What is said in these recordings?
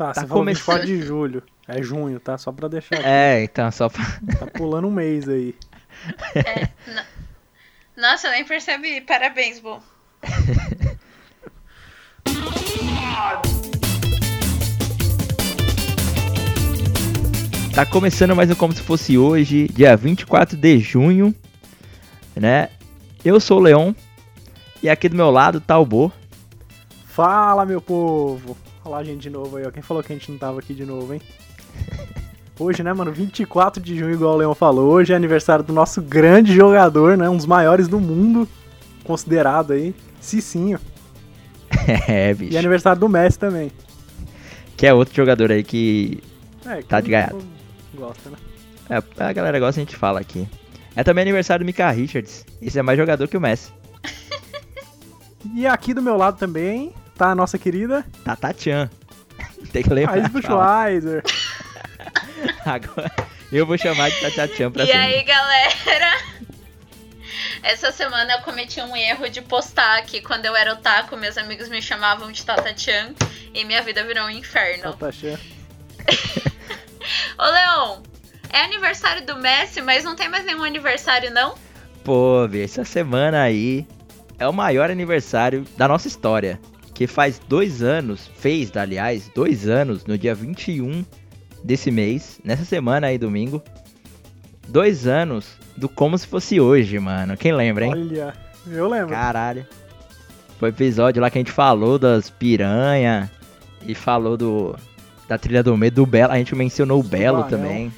Tá, Tá você falou come- 24 de julho. É junho, tá? Só pra deixar aqui. É, então, só pra... Tá pulando um mês aí. É, no- Nossa, eu nem percebi. Parabéns, Bo. Tá começando mais um Como Se Fosse Hoje, dia 24 de junho, né? Eu sou o Leon e aqui do meu lado tá o Bo. Fala, meu povo! Olha lá a gente de novo aí, ó. Quem falou que a gente não tava aqui de novo, hein? Hoje, né, mano? 24 de junho, igual o Leon falou. Hoje é aniversário do nosso grande jogador, né? Um dos maiores do mundo. Considerado aí. Cicinho. É, bicho. E aniversário do Messi também. Que é outro jogador aí que É, Tá quem de gaiato. Gosta, né? é, a galera gosta, a gente fala aqui. É também aniversário do Mika Richards. Esse é mais jogador que o Messi. E aqui do meu lado também tá a nossa querida Tata Chan. Tem que lembrar. Falar. Buchweiser. Agora eu vou chamar de Tata Chan pra E sempre. aí, galera? Essa semana eu cometi um erro de postar que quando eu era otaku, meus amigos me chamavam de Tata Chan e minha vida virou um inferno. Tata Chan. Ô, Leon, é aniversário do Messi, mas não tem mais nenhum aniversário, não? Pô, essa semana aí é o maior aniversário da nossa história. Que faz dois anos, fez, aliás, dois anos, no dia 21 desse mês, nessa semana aí, domingo. Dois anos do Como Se Fosse Hoje, mano. Quem lembra, hein? Olha, eu lembro. Caralho. Foi episódio lá que a gente falou das piranha e falou do da trilha do medo do Belo. A gente mencionou o Belo também.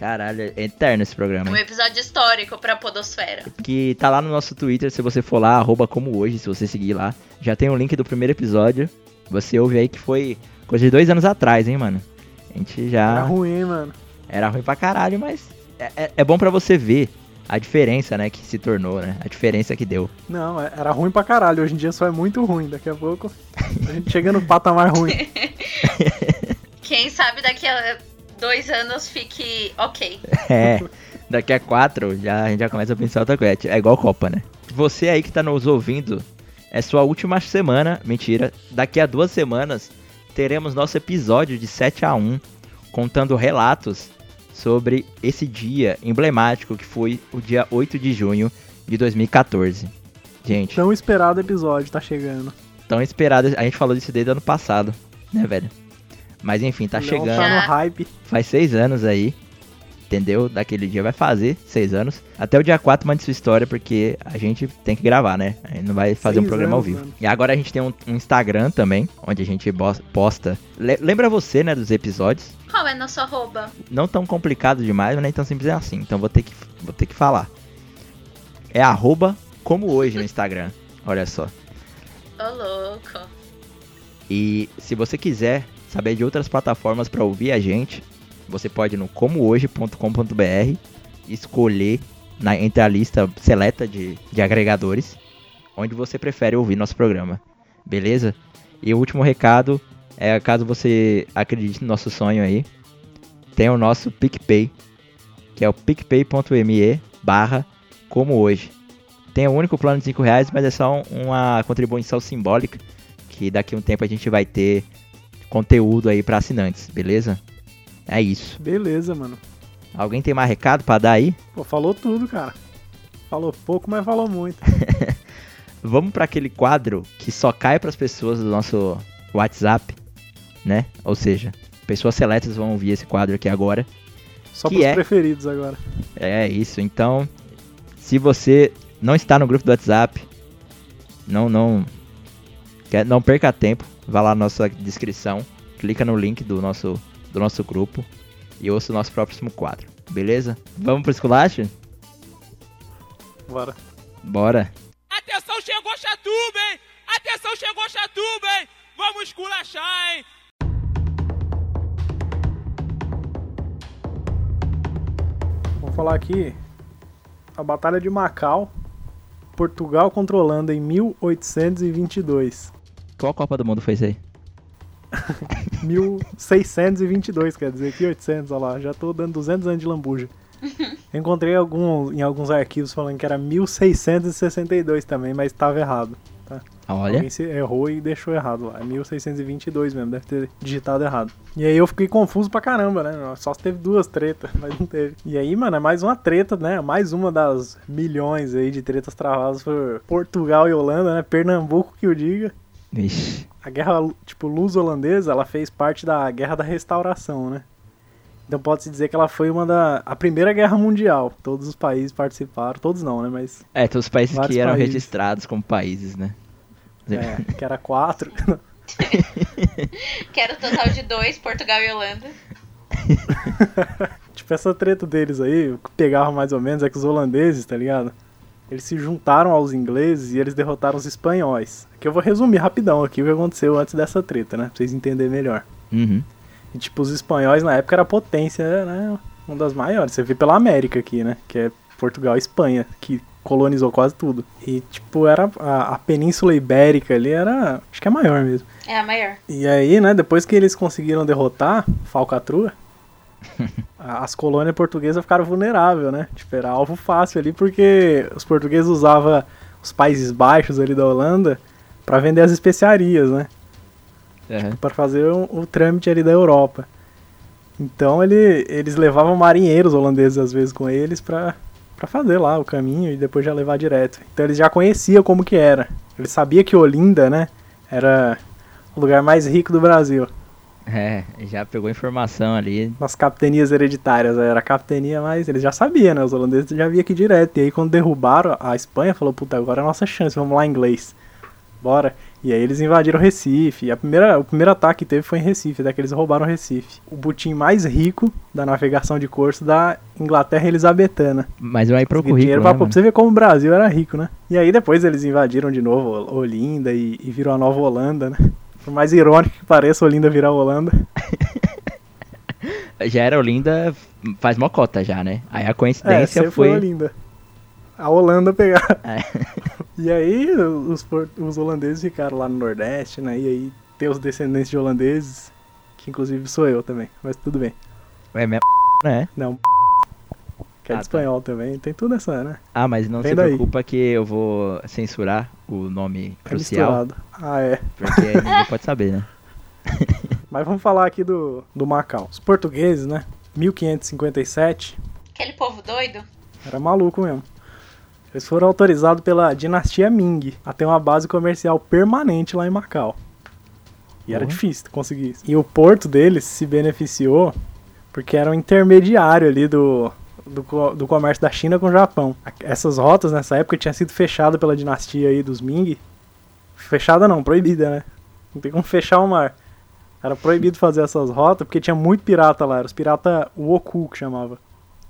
Caralho, é eterno esse programa. Um episódio histórico pra Podosfera. que tá lá no nosso Twitter, se você for lá, arroba como hoje, se você seguir lá. Já tem o link do primeiro episódio. Você ouve aí que foi coisa de dois anos atrás, hein, mano. A gente já... Era ruim, mano. Era ruim pra caralho, mas é, é- é bom pra você ver a diferença, né, que se tornou, né? A diferença que deu. Não, é- era ruim pra caralho. Hoje em dia só é muito ruim. Daqui a pouco a gente chega no patamar ruim. Quem sabe daqui a dois anos fique ok. É, daqui a quatro já, a gente já começa a pensar outra coisa. É igual Copa, né? Você aí que tá nos ouvindo, é sua última semana, mentira. Daqui a duas semanas teremos nosso episódio de 7 a 1 contando relatos sobre esse dia emblemático que foi o dia 8 de junho de 2014. Gente, Tão esperado episódio tá chegando. tão esperado. A gente falou disso desde o ano passado, né, velho? Mas enfim, tá O Leon chegando. Tá no hype. Faz seis anos aí. Entendeu? Daquele dia vai fazer seis anos. Até o dia 4 mande sua história, porque a gente tem que gravar, né? A gente não vai fazer um Seis programa ao anos, vivo. mano. E agora a gente tem um, um Instagram também, onde a gente posta. Le- lembra você, né, dos episódios? Qual é nosso arroba? Não tão complicado demais, mas nem tão simples assim. Então vou ter que, vou ter que falar. É arroba como hoje no Instagram. Olha só. Ô, louco. E se você quiser saber de outras plataformas para ouvir a gente, você pode ir no comohoje.com.br escolher na, entre a lista seleta de, de agregadores onde você prefere ouvir nosso programa. Beleza? E o último recado é caso você acredite no nosso sonho aí, tem o nosso PicPay, que é o picpay.me barra como hoje. Tem o único plano de 5 reais, mas é só um- uma contribuição simbólica que daqui a um tempo a gente vai ter conteúdo aí para assinantes, beleza? É isso. Beleza, mano. Alguém tem mais recado para dar aí? Pô, falou tudo, cara. Falou pouco, mas falou muito. Vamos para aquele quadro que só cai para as pessoas do nosso WhatsApp, né? Ou seja, pessoas seletas vão ouvir esse quadro aqui agora. Só Que pros é? preferidos agora. É isso. Então, se você não está no grupo do WhatsApp, não não não perca tempo, vá lá na nossa descrição, clica no link do nosso do nosso grupo e ouça o nosso próximo quadro. Beleza? Vamos pro esculacho? Bora. Bora. Atenção, chegou Chatuba, hein? Atenção, chegou Chatuba, hein? Vamos esculachar, hein? Vamos falar aqui. A Batalha de Macau. Portugal contra Holanda em 1822. Qual Copa do Mundo foi isso aí? 1622, quer dizer, que 800, olha lá. Já tô dando 200 anos de lambuja. Encontrei algum, em alguns arquivos falando que era 1662 também, mas estava errado. Olha, Alguém se errou e deixou errado lá. É 1622 mesmo, deve ter digitado errado. E aí eu fiquei confuso pra caramba, né? Só teve duas tretas, mas não teve. E aí, mano, é mais uma treta, né? Mais uma das milhões aí de tretas travadas por Portugal e Holanda, né? Pernambuco que o diga. Vixe. A guerra, tipo, luso-holandesa, ela fez parte da Guerra da Restauração, né? Então pode-se dizer que ela foi uma da... a primeira guerra mundial. Todos os países participaram, todos não, né? Mas, É, todos os países que eram países. registrados como países, né? é, que era quatro. Que era o total de dois, Portugal e Holanda. Tipo, essa treta deles aí, o que pegava mais ou menos é que os holandeses, tá ligado? Eles se juntaram aos ingleses e eles derrotaram os espanhóis. Aqui eu vou resumir rapidão aqui o que aconteceu antes dessa treta, né? Pra vocês entenderem melhor. Uhum. E tipo, os espanhóis na época era a potência, né? Uma das maiores. Você vê pela América aqui, né? Que é Portugal e Espanha, que colonizou quase tudo. E tipo, era a, a Península Ibérica ali era. Acho que é maior mesmo. É a maior. E aí, né, depois que eles conseguiram derrotar Falcatrua, a- as colônias portuguesas ficaram vulneráveis, né? Tipo, era alvo fácil ali, porque os portugueses usavam os Países Baixos ali da Holanda pra vender as especiarias, né? Uhum. Pra fazer o, o trâmite ali da Europa. Então ele, eles levavam marinheiros holandeses às vezes com eles pra fazer lá o caminho e depois já levar direto. Então eles já conheciam como que era. Eles sabiam que Olinda, né, era o lugar mais rico do Brasil. É, já pegou informação ali. Nas capitanias hereditárias, era a capitania, mas eles já sabiam, né? Os holandeses já vinham aqui direto. E aí quando derrubaram a Espanha, falou, puta, agora é a nossa chance, vamos lá inglês. Bora. E aí eles invadiram Recife. E a primeira, o primeiro ataque que teve foi em Recife, até que eles roubaram Recife. O butim mais rico da navegação de curso da Inglaterra Elizabetana. Mas vai pro Conseguiram dinheiro currículo, pra, né, pra você ver como o Brasil era rico, né? E aí depois eles invadiram de novo Olinda e, e virou a nova Holanda, né? Por mais irônico que pareça, Olinda virar Holanda. Já era Olinda faz mocota já, né? Aí a É, coincidência sempre foi foi... Olinda. A Holanda pegar. É. E aí os, os holandeses ficaram lá no Nordeste, né? E aí tem os descendentes de holandeses, que inclusive sou eu também, mas tudo bem. É minha né? Não, que é Ah, de tá. espanhol também, tem tudo essa, né? Ah, mas não Vem se daí. preocupa que eu vou censurar o nome É crucial, misturado. Ah, é. porque ninguém pode saber, né? Mas vamos falar aqui do, do Macau. Os portugueses, né? 1557, Aquele povo doido. era maluco mesmo. Eles foram autorizados pela dinastia Ming a ter uma base comercial permanente lá em Macau. E era Porra. difícil conseguir isso. E o porto deles se beneficiou porque era um intermediário ali do, do, do comércio da China com o Japão. Essas rotas nessa época tinham sido fechadas pela dinastia aí dos Ming. Fechada não, proibida, né? Não tem como fechar o mar. Era proibido fazer essas rotas porque tinha muito pirata lá. Era os piratas Woku que chamava.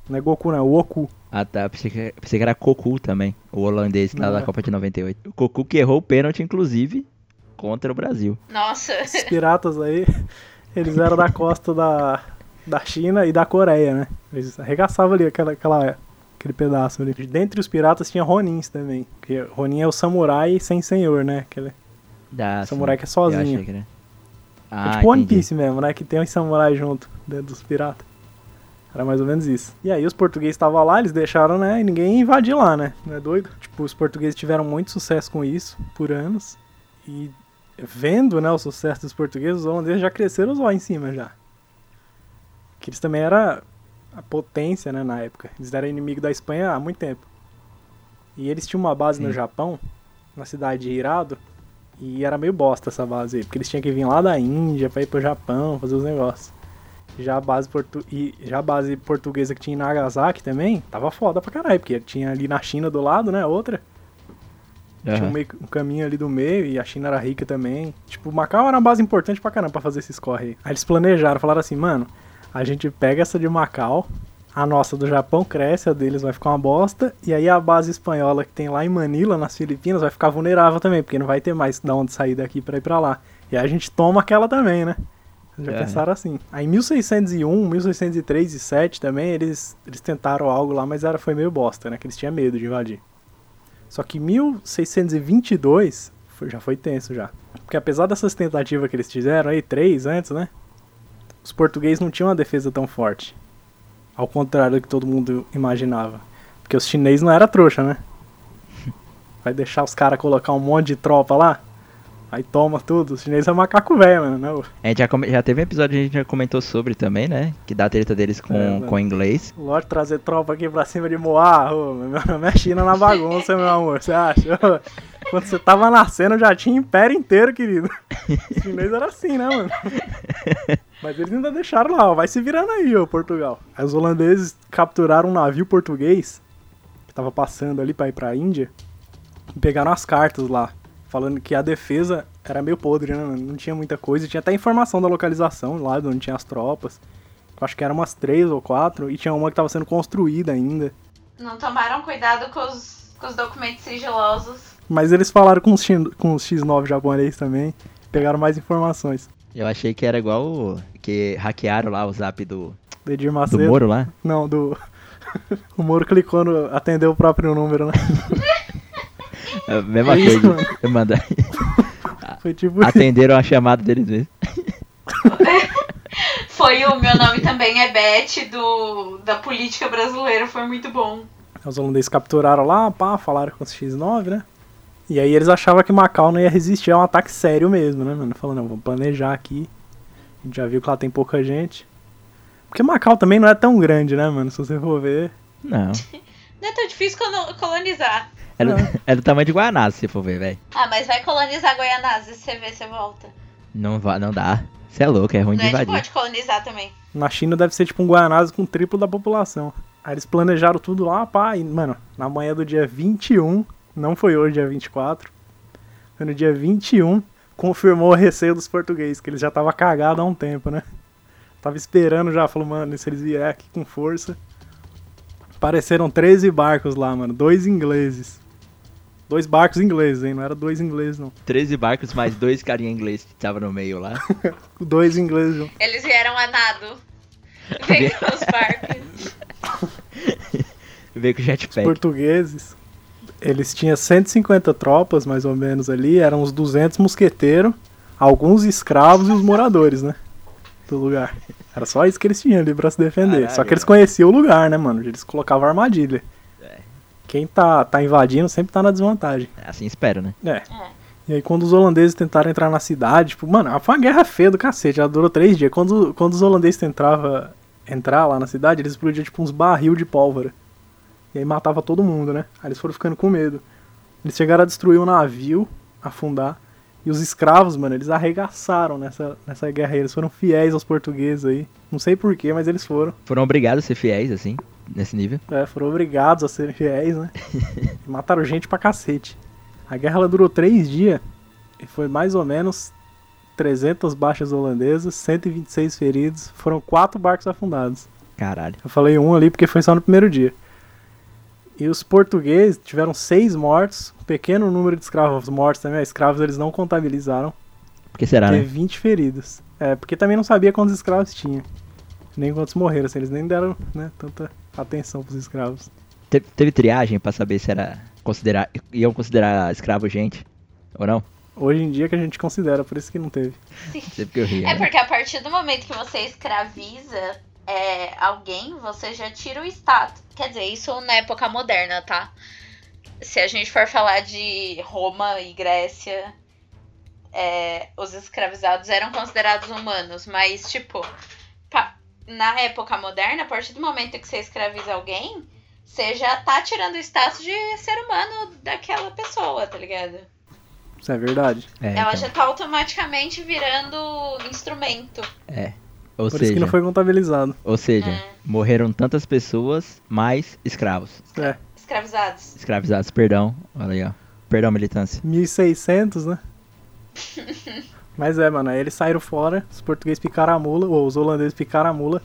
Não é Goku, não, é Woku. Ah tá, pensei que, pensei que era Cocu também, o holandês lá Não da é. Copa de 98. O Cocu que errou o pênalti, inclusive, contra o Brasil. Nossa. Esses piratas aí, eles eram da costa da, da China e da Coreia, né? Eles arregaçavam ali aquela, aquela, aquele pedaço ali. Dentre os piratas tinha Ronins também. Porque Ronin é o samurai sem senhor, né? Aquele Da, samurai que é sozinho. que era. é Ah, tipo One entendi. Piece mesmo, né? Que tem uns samurais junto dentro dos piratas. Era mais ou menos isso. E aí os portugueses estavam lá, eles deixaram, né? E ninguém invadir lá, né? Não é doido? Tipo, os portugueses tiveram muito sucesso com isso por anos. E vendo, né, o sucesso dos portugueses, os holandeses já cresceram os olhos em cima já. Que eles também eram a potência, né, na época. Eles eram inimigo da Espanha há muito tempo. E eles tinham uma base no Sim. Japão, na cidade de Hirado, e era meio bosta essa base aí, porque eles tinham que vir lá da Índia pra ir pro Japão, fazer os negócios. Já a base, portu... e já a base portuguesa que tinha em Nagasaki também, tava foda pra caralho, porque tinha ali na China do lado, né, outra. Tinha um, meio- um caminho ali do meio e a China era rica também. Tipo, Macau era uma base importante pra caramba pra fazer esses corre aí. Aí eles planejaram, falaram assim, mano, a gente pega essa de Macau, a nossa do Japão cresce, a deles vai ficar uma bosta, e aí a base espanhola que tem lá em Manila, nas Filipinas, vai ficar vulnerável também, porque não vai ter mais de onde sair daqui pra ir pra lá. E aí a gente toma aquela também, né? Já É. pensaram assim. Aí em 1601, 1603 e 7 também, eles, eles tentaram algo lá, mas era, foi meio bosta, né? Que eles tinham medo de invadir. Só que em 1622 foi- já foi tenso já. Porque apesar dessas tentativas que eles fizeram aí, três antes, né? Os portugueses não tinham uma defesa tão forte. Ao contrário do que todo mundo imaginava. Porque os chineses não era trouxa, né? Vai deixar os caras colocar um monte de tropa lá? Aí toma tudo. Os chineses é macaco velho, mano. Não. A gente já, come- já teve um episódio que a gente já comentou sobre também, né? Que dá a treta deles com, É, com o inglês. Lógico, trazer tropa aqui pra cima de Moá. Ô, meu nome é China na bagunça, meu amor. Você acha? Quando você tava nascendo, já tinha império inteiro, querido. Os chineses era assim, né, mano? Mas eles ainda deixaram lá, ó. Vai se virando aí, ô, Portugal. Aí os holandeses capturaram um navio português que tava passando ali pra ir pra Índia e pegaram as cartas lá, falando que a defesa era meio podre, né? Não tinha muita coisa. Tinha até informação da localização lá de onde tinha as tropas. Eu acho que eram umas três ou quatro, e tinha uma que tava sendo construída ainda. Não tomaram cuidado com os, com os documentos sigilosos. Mas eles falaram com os, X- com os X9 japonês também, pegaram mais informações. Eu achei que era igual o, que hackearam lá o zap do, Do Edir do Macedo. Moro lá. Não, do. o Moro clicou no. atendeu o próprio número, né? É a mesma É isso, coisa. mano. Eu mandei. Foi tipo. Atenderam a chamada deles mesmo. Foi o meu nome também é Beth do da política brasileira, foi muito bom. Os holandeses capturaram lá, pá, falaram com os X9, né? E aí eles achavam que Macau não ia resistir a um ataque sério mesmo, né, mano? Falando, não, vamos planejar aqui. A gente já viu que lá tem pouca gente. Porque Macau também não é tão grande, né, mano? Se você for ver. Não. Não é tão difícil colo- colonizar. É é do tamanho de Guanás, se for ver, velho. Ah, mas vai colonizar Goianás e você vê, você volta. Não, va- não dá. Você é louco, é ruim Não de é de invadir. boa de colonizar também. Na China deve ser tipo um Guianazes com triplo da população. Aí eles planejaram tudo lá, pá, e, mano, na manhã do dia 21, não foi hoje, dia 24, foi no dia 21, confirmou o receio dos portugueses, que eles já estavam cagados há um tempo, né? Tava esperando já, falou, mano, se eles vierem aqui com força. Apareceram 13 barcos lá, mano, dois ingleses. Dois barcos ingleses, hein? Não era dois ingleses, não. 13 barcos mais dois carinha inglês que tava no meio lá. Dois ingleses. Eles vieram a nado. Vem com os barcos. Veio com Os jetpack. portugueses, eles tinham 150 tropas, mais ou menos, ali. Eram uns 200 mosqueteiros, alguns escravos e os moradores, né? Do lugar. Era só isso que eles tinham ali pra se defender. Caralho, só que eles conheciam o lugar, né, mano? Eles colocavam armadilha. É. Quem tá, tá invadindo sempre tá na desvantagem. Assim espero, né? É. É. E aí quando os holandeses tentaram entrar na cidade, tipo, mano, foi uma guerra feia do cacete, já durou três dias. Quando, quando os holandeses tentavam entrar lá na cidade, eles explodiam tipo uns barril de pólvora. E aí matava todo mundo, né? Aí eles foram ficando com medo. Eles chegaram a destruir o navio, afundar. E os escravos, mano, eles arregaçaram nessa, nessa guerra aí. Eles foram fiéis aos portugueses aí. Não sei porquê, mas eles foram. Foram obrigados a ser fiéis, assim, nesse nível. É, foram obrigados a serem fiéis, né? Mataram gente pra cacete. A guerra ela durou três dias e foi mais ou menos 300 baixas holandesas, 126 feridos, foram quatro barcos afundados. Caralho. Eu falei um ali porque foi só no primeiro dia. E os portugueses tiveram seis mortos, um pequeno número de escravos mortos também. Escravos eles não contabilizaram, Por que será, teve né? 20 feridos. É, porque também não sabia quantos escravos tinha. Nem quantos morreram, assim, eles nem deram né, tanta atenção pros escravos. Te- teve triagem pra saber se era considerar iam considerar escravo gente ou não? Hoje em dia que a gente considera, por isso que não teve. Sempre que eu ria. É né? porque a partir do momento que você escraviza é, alguém, você já tira o status. Quer dizer, isso na época moderna, tá? Se a gente for falar de Roma e Grécia, é, os escravizados eram considerados humanos, mas, tipo, pa- na época moderna, a partir do momento que você escraviza alguém, você já tá tirando o status de ser humano daquela pessoa, tá ligado? Isso é verdade. É, Ela então. já tá automaticamente virando instrumento. É. Ou por seja, isso que não foi contabilizado. ou seja, É. morreram tantas pessoas, mais escravos. É, Escravizados. Escravizados, perdão. Olha aí, ó. Perdão, militância. 1600, né? Mas é, mano, aí eles saíram fora, os portugueses picaram a mula, ou os holandeses picaram a mula,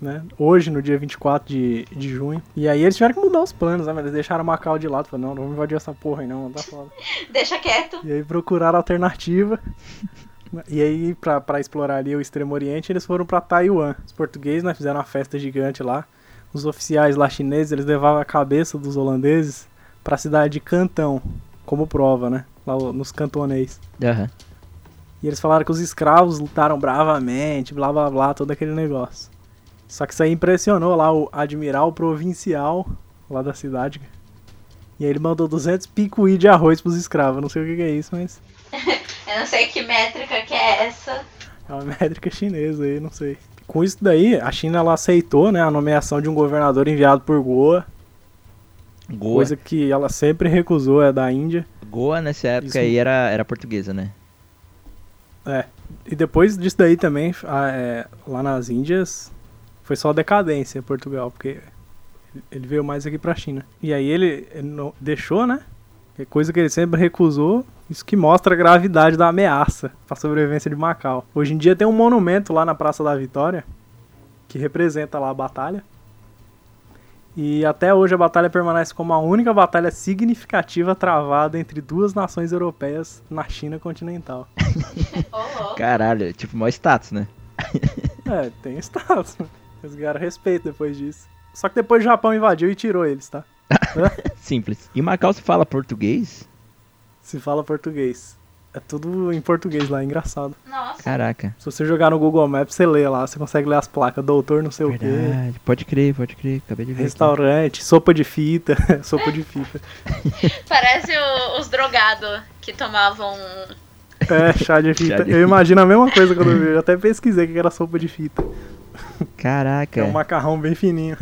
né? Hoje, no dia 24 de, de junho. E aí eles tiveram que mudar os planos, né? mano? Eles deixaram Macau de lado, falaram, não, não vamos invadir essa porra aí não, tá foda. Deixa quieto. E aí procuraram alternativa. E aí, pra, pra explorar ali o Extremo Oriente, eles foram pra Taiwan. Os portugueses, né, fizeram uma festa gigante lá. Os oficiais lá chineses, eles levavam a cabeça dos holandeses pra cidade de Cantão, como prova, né? Lá nos cantonês. Aham. E eles falaram que os escravos lutaram bravamente, blá blá blá, todo aquele negócio. Só que isso aí impressionou lá o admiral provincial lá da cidade. E aí ele mandou 200 picuí de arroz pros escravos. Não sei o que que é isso, mas Eu não sei que métrica que é essa. É uma métrica chinesa aí, não sei. Com isso daí, a China ela aceitou né, a nomeação de um governador enviado por Goa, Goa, coisa que ela sempre recusou, é da Índia. Goa nessa época Isso- aí era, era portuguesa, né? É. E depois disso daí também, a- é, lá nas Índias, foi só decadência Portugal, porque ele veio mais aqui pra China. E aí ele, ele não- deixou, né? Que é coisa que ele sempre recusou, isso que mostra a gravidade da ameaça pra sobrevivência de Macau. Hoje em dia tem um monumento lá na Praça da Vitória, que representa lá a batalha. E até hoje a batalha permanece como a única batalha significativa travada entre duas nações europeias na China continental. Caralho, tipo, maior status, né? É, tem status. Eles ganharam respeito depois disso. Só que depois o Japão invadiu e tirou eles, tá? Simples. E Macau se fala português? Se fala português. É tudo em português lá, é engraçado. Nossa. Caraca. Se você jogar no Google Maps, você lê lá, você consegue ler as placas, doutor não sei o quê, Verdade. Pode crer, pode crer. Acabei de ver. aqui. restaurante, sopa de fita, sopa de fita. Parece o- os drogados que tomavam. É, chá de fita. Chá de eu fita. imagino a mesma coisa quando eu vi. Eu até pesquisei o que era sopa de fita. Caraca. É um macarrão bem fininho.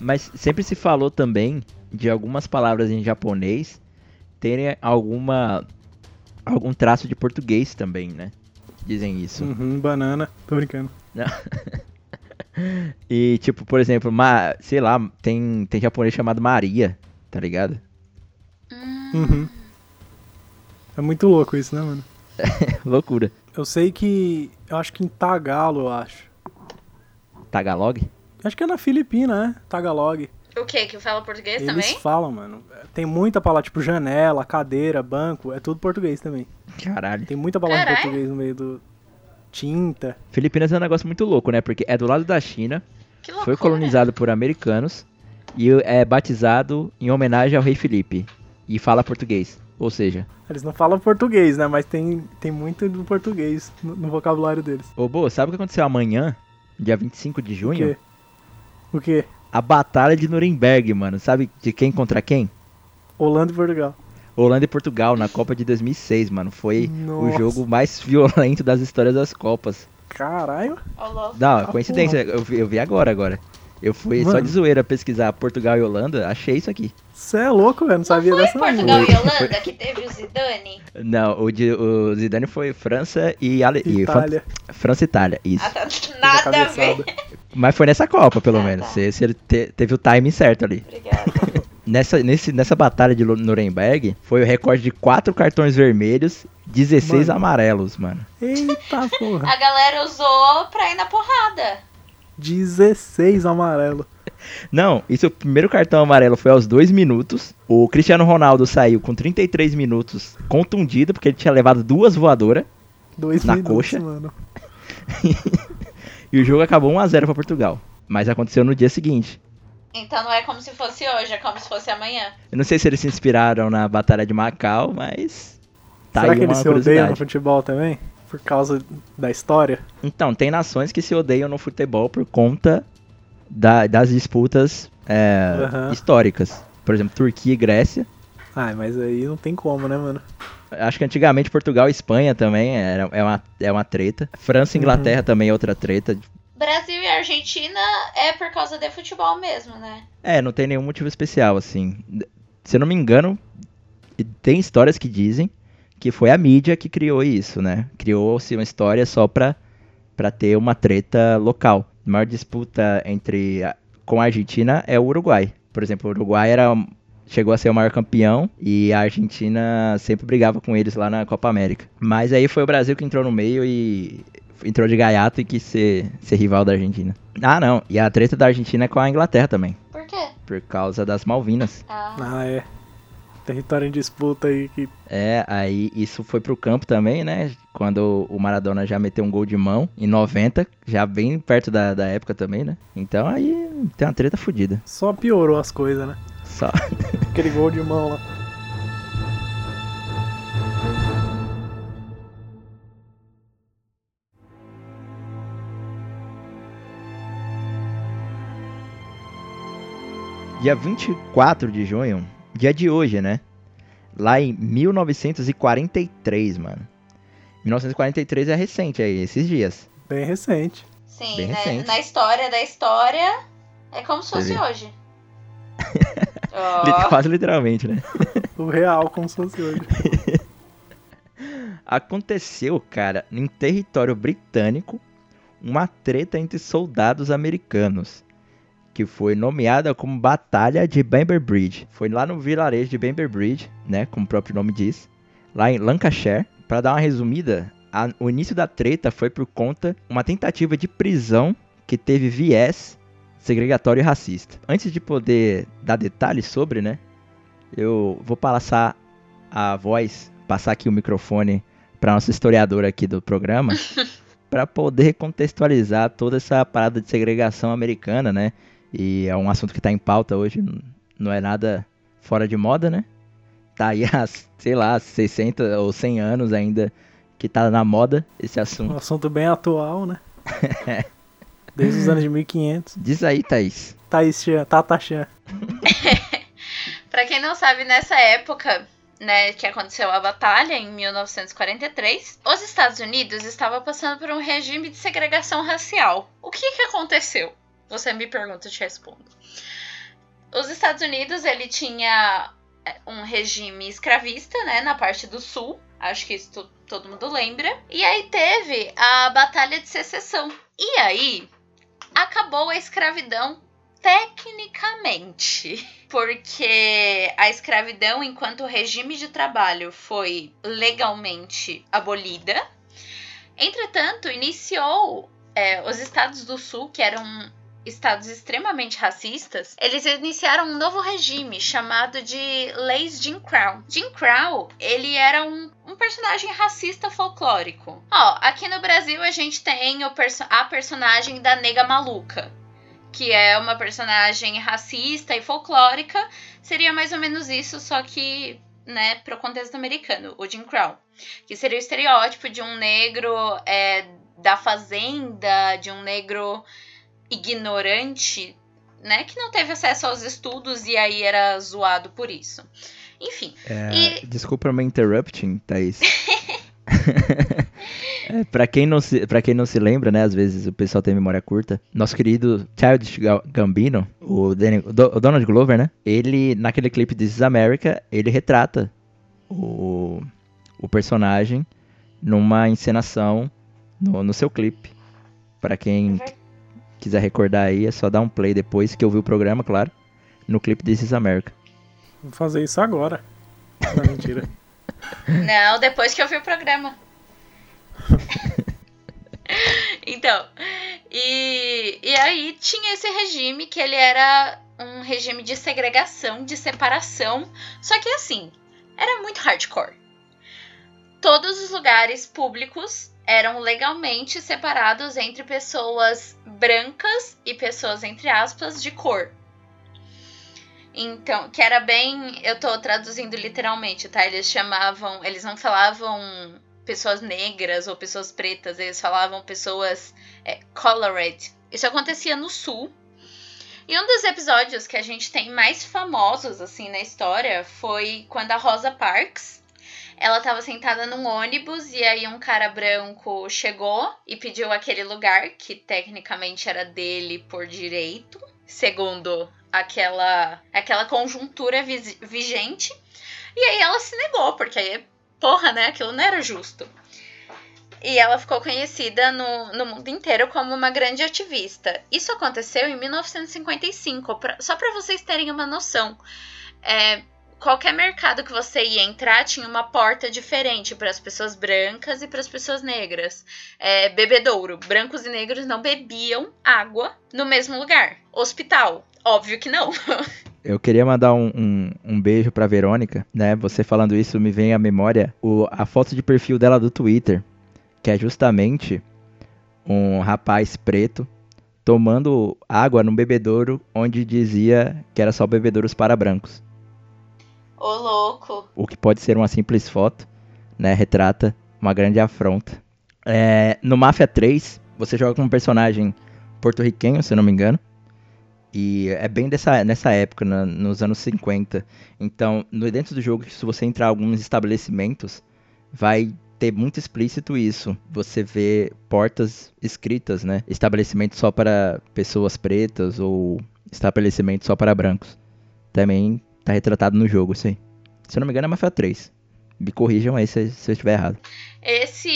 Mas sempre se falou também de algumas palavras em japonês terem alguma algum traço de português também, né? Dizem isso. Uhum, banana. Tô brincando. E tipo, por exemplo, ma, sei lá, tem tem japonês chamado Maria, tá ligado? Hum, Uhum. É muito louco isso, né, mano? Loucura. Eu sei que. Eu acho que em Tagalo, eu acho. Tagalog? Acho que é na Filipina, né? Tagalog. O que? Que fala português Eles também? falam, mano. Tem muita palavra, tipo janela, cadeira, banco, é tudo português também. Caralho. Tem muita palavra em Caralho. português no meio do. Tinta. Filipinas é um negócio muito louco, né? Porque é do lado da China, Que loucura. foi colonizado por americanos e é batizado em homenagem ao rei Felipe e fala português. Ou seja, Eles não falam português, né? Mas tem, tem muito do português no, no vocabulário deles. ô Bo, sabe o que aconteceu amanhã, dia 25 de O junho? quê? O quê? A batalha de Nuremberg, mano. Sabe de quem contra quem? Holanda e Portugal. Holanda e Portugal na Copa de 2006, mano. Foi o Nossa. jogo mais violento das histórias das Copas. Caralho. Não, Ah, coincidência, eu vi, eu vi agora, agora. Eu fui só Mano. de zoeira pesquisar Portugal e Holanda, achei isso aqui. Você é louco, velho. Não sabia Foi dessa não. Portugal Foi- e Holanda que teve o Zidane? Não, o, de, o Zidane foi França e, Ale... e Itália. Fran- França e Itália, isso. Ah, tá. Nada a ver. Mas foi nessa Copa, pelo Ah, menos. tá. Se, se ele te- teve o timing certo ali. Obrigada. Nessa, nesse, nessa batalha de Nuremberg, foi o recorde de 4 cartões vermelhos, 16 Mano. amarelos, mano. Eita porra. A galera usou pra ir na porrada. 16 amarelo. Não, isso o primeiro cartão amarelo foi aos 2 minutos. O Cristiano Ronaldo saiu com 33 minutos contundido, porque ele tinha levado duas voadoras. Dois Na minutos, coxa? mano. E o jogo acabou 1x0 pra Portugal. Mas aconteceu no dia seguinte. Então não é como se fosse hoje, é como se fosse amanhã. Eu não sei se eles se inspiraram na Batalha de Macau, mas. Tá Será aí que eles se odeiam no futebol também? Por causa da história? Então, tem nações que se odeiam no futebol por conta da- das disputas é, Aham. históricas. Por exemplo, Turquia e Grécia. Ai, mas aí não tem como, né, mano? Acho que antigamente Portugal e Espanha também era, é, uma, é uma treta. França e Uhum. Inglaterra também é outra treta. Brasil e Argentina é por causa de futebol mesmo, né? É, não tem nenhum motivo especial, assim. Se eu não me engano, tem histórias que dizem que foi a mídia que criou isso, né? Criou-se uma história só pra, pra ter uma treta local. A maior disputa entre a- com a Argentina é o Uruguai. Por exemplo, o Uruguai era, chegou a ser o maior campeão e a Argentina sempre brigava com eles lá na Copa América. Mas aí foi o Brasil que entrou no meio e entrou de gaiato e quis ser, ser rival da Argentina. Ah, não. E a treta da Argentina é com a Inglaterra também. Por quê? Por causa das Malvinas. Ah, Ah, é. Território em disputa aí que. É, aí isso foi pro campo também, né? Quando o Maradona já meteu um gol de mão em 90, já bem perto da, da época também, né? Então aí tem uma treta fodida. Só piorou as coisas, né? Só. Aquele gol de mão lá. Dia 24 de junho, dia de hoje, né? lá em 1943, mano. 1943 é recente aí, esses dias. Bem recente. Sim, Bem né, recente. na história da história, é como se fosse vê. hoje. Lit- Quase literalmente, né? O real, como se fosse hoje. Aconteceu, cara, em território britânico, uma treta entre soldados americanos, que foi nomeada como Batalha de Bamber Bridge. Foi lá no vilarejo de Bamber Bridge, né, como o próprio nome diz, lá em Lancashire. Para dar uma resumida, a- o início da treta foi por conta uma tentativa de prisão que teve viés segregatório e racista. Antes de poder dar detalhes sobre, né, eu vou passar a voz, passar aqui o microfone para nossa historiadora aqui do programa, para poder contextualizar toda essa parada de segregação americana, né? E é um assunto que tá em pauta hoje, não é nada fora de moda, né? Tá aí há, sei lá, 60 ou 100 anos ainda que tá na moda esse Um assunto. assunto bem atual, né? Desde os anos de 1500. Diz aí, Thaís. Thaís Chan, Tata Chan. Pra quem não sabe, nessa época, né, que aconteceu a batalha em 1943, os Estados Unidos estavam passando por um regime de segregação racial. O que que aconteceu? Você me pergunta, eu te respondo. Os Estados Unidos, ele tinha é, um regime escravista, né, na parte do sul. Acho que isso to- todo mundo lembra. E aí teve a Batalha de Secessão. E aí acabou a escravidão tecnicamente. Porque a escravidão, enquanto regime de trabalho, foi legalmente abolida. Entretanto, iniciou é, os estados do sul, que eram estados extremamente racistas, eles iniciaram um novo regime chamado de Leis Jim Crow. Jim Crow, ele era um, um personagem racista folclórico. Ó, aqui no Brasil a gente tem o perso- a personagem da nega maluca, que é uma personagem racista e folclórica. Seria mais ou menos isso, só que, né, pro contexto americano, o Jim Crow. Que seria o estereótipo de um negro é, da fazenda, de um negro ignorante, né, que não teve acesso aos estudos e aí era zoado por isso. Enfim, É, E- Desculpa me interrupting, Thaís. é, pra, quem não se, pra quem não se lembra, né? Às vezes o pessoal tem memória curta. Nosso querido Childish Ga- Gambino, o, Danny- o Do- o Donald Glover, né? Ele, naquele clipe This is America, ele retrata o, o personagem numa encenação no, no seu clipe. Pra quem quiser recordar aí, é só dar um play depois que eu vi o programa, claro. No clipe This is America. Vou fazer isso agora. Não, mentira. Não, depois que eu vi o programa. então, e, e aí tinha esse regime que ele era um regime de segregação, de separação. Só que assim, era muito hardcore. Todos os lugares públicos eram legalmente separados entre pessoas brancas e pessoas, entre aspas, de cor. Então, que era bem. Eu tô traduzindo literalmente, tá? Eles chamavam. Eles não falavam pessoas negras ou pessoas pretas, eles falavam pessoas é, colored. Isso acontecia no sul. E um dos episódios que a gente tem mais famosos, assim, na história foi quando a Rosa Parks. Ela tava sentada num ônibus e aí um cara branco chegou e pediu aquele lugar que tecnicamente era dele por direito, segundo aquela aquela conjuntura vigente. E aí ela se negou, porque aí, porra, né, aquilo não era justo. E ela ficou conhecida no, no mundo inteiro como uma grande ativista. Isso aconteceu em 1955, pra- só para vocês terem uma noção. É, qualquer mercado que você ia entrar tinha uma porta diferente para as pessoas brancas e para as pessoas negras. É, bebedouro. Brancos e negros não bebiam água no mesmo lugar. Hospital. Óbvio que não. Eu queria mandar um, um, um beijo pra Verônica, né? Você falando isso me vem à memória o, a foto de perfil dela do Twitter, que é justamente um rapaz preto tomando água num bebedouro onde dizia que era só bebedouros para brancos. Ô, louco. O que pode ser uma simples foto, né? Retrata uma grande afronta. É, no Mafia 3, você joga com um personagem porto-riquenho, se não me engano. E é bem dessa, nessa época, na- nos anos 50. Então, no, dentro do jogo, se você entrar em alguns estabelecimentos, vai ter muito explícito isso. Você vê portas escritas, né? Estabelecimento só para pessoas pretas ou estabelecimento só para brancos. Também tá retratado no jogo, isso aí. Se eu não me engano, é Mafia 3. Me corrijam aí se, se eu estiver errado. Esse,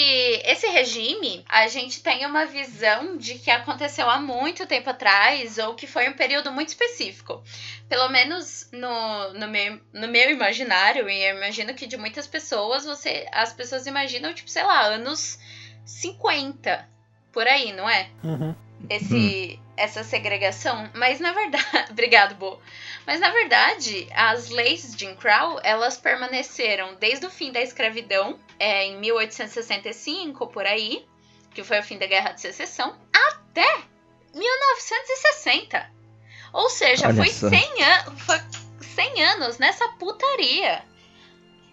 esse regime, a gente tem uma visão de que aconteceu há muito tempo atrás ou que foi um período muito específico. Pelo menos no, no, meu, no meu imaginário, e eu imagino que de muitas pessoas, você as pessoas imaginam, tipo, sei lá, anos 50, por aí, não é? Uhum. esse, essa segregação, mas na verdade, obrigado, Bo. Mas na verdade, as leis de Jim Crow, elas permaneceram desde o fim da escravidão, é, em 1865 por aí, que foi o fim da Guerra de Secessão, até 1960. Ou seja, Olha foi só. 100, an foi 100 anos nessa putaria.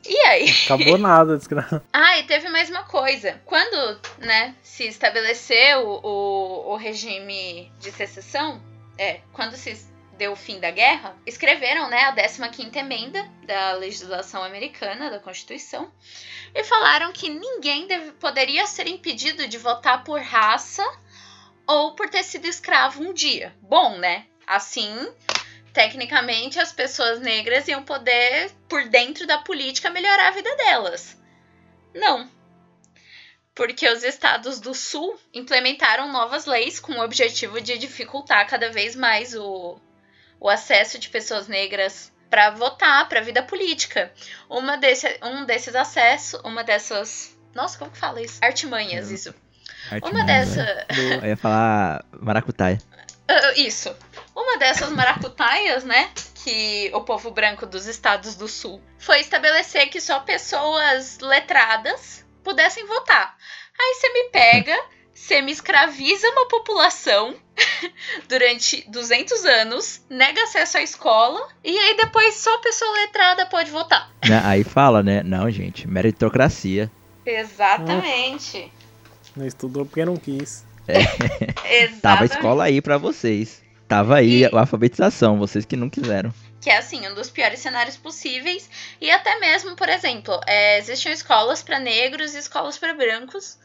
E aí? Acabou nada, desgraça. Ah, e teve mais uma coisa. Quando, né, se estabeleceu o, o regime de secessão, é, quando se deu o fim da guerra, escreveram, né, a 15ª emenda da legislação americana, da Constituição, e falaram que ninguém deve- poderia ser impedido de votar por raça ou por ter sido escravo um dia. Bom, né? Assim, tecnicamente as pessoas negras iam poder, por dentro da política, melhorar a vida delas. Não. Porque os estados do sul implementaram novas leis com o objetivo de dificultar cada vez mais o, o acesso de pessoas negras para votar, para a vida política. Uma desse, um desses acessos, uma dessas. Nossa, como que fala isso? Artimanhas, isso. Artimanha, Uma né? dessa. Eu ia falar maracutaia. Ah, isso. Uma dessas maracutaias, né? Que o povo branco dos estados do sul foi estabelecer que só pessoas letradas pudessem votar. Aí você me pega, você me escraviza uma população durante 200 anos, nega acesso à escola, e aí depois só pessoa letrada pode votar. Né? Aí fala, né? Não, gente, meritocracia. Exatamente. Não estudou porque não quis. Exatamente. Tava a escola aí pra vocês. Tava aí E- a alfabetização, vocês que não quiseram. que é assim um dos piores cenários possíveis. E até mesmo por exemplo é, existiam escolas para negros e escolas para brancos.